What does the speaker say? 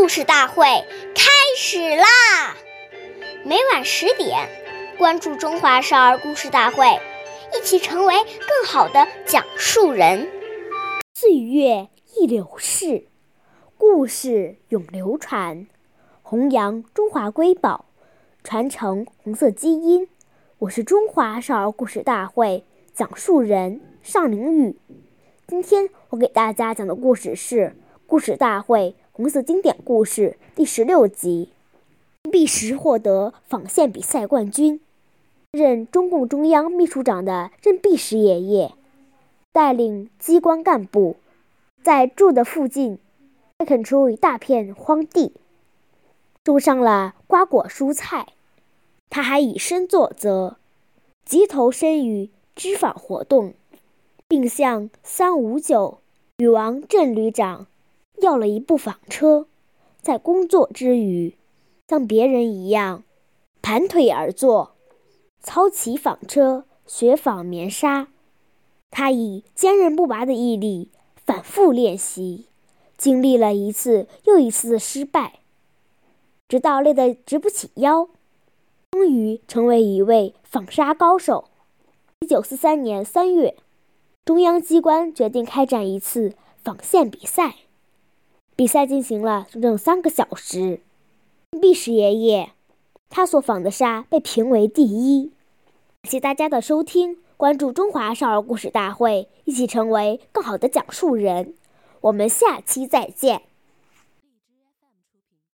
故事大会开始啦！每晚十点，关注《中华少儿故事大会》，一起成为更好的讲述人。岁月易流逝，故事永流传，弘扬中华瑰宝，传承红色基因。我是中华少儿故事大会讲述人尚凌宇。今天我给大家讲的故事是《故事大会》。红色经典故事第十六集，任弼时获得纺线比赛冠军。任中共中央秘书长的任弼时爷爷，带领机关干部，在住的附近开垦出一大片荒地，种上了瓜果蔬菜。他还以身作则，急投身于织纺活动，并向三五九女王郑旅长。要了一部纺车，在工作之余，像别人一样盘腿而坐，操起纺车学纺棉纱。他以坚韧不拔的毅力反复练习，经历了一次又一次的失败，直到累得直不起腰，终于成为一位纺纱高手。一九四三年三月，中央机关决定开展一次纺线比赛。比赛进行了整整三个小时。碧石爷爷，他所纺的沙被评为第一。感谢大家的收听，关注中华少儿故事大会，一起成为更好的讲述人。我们下期再见。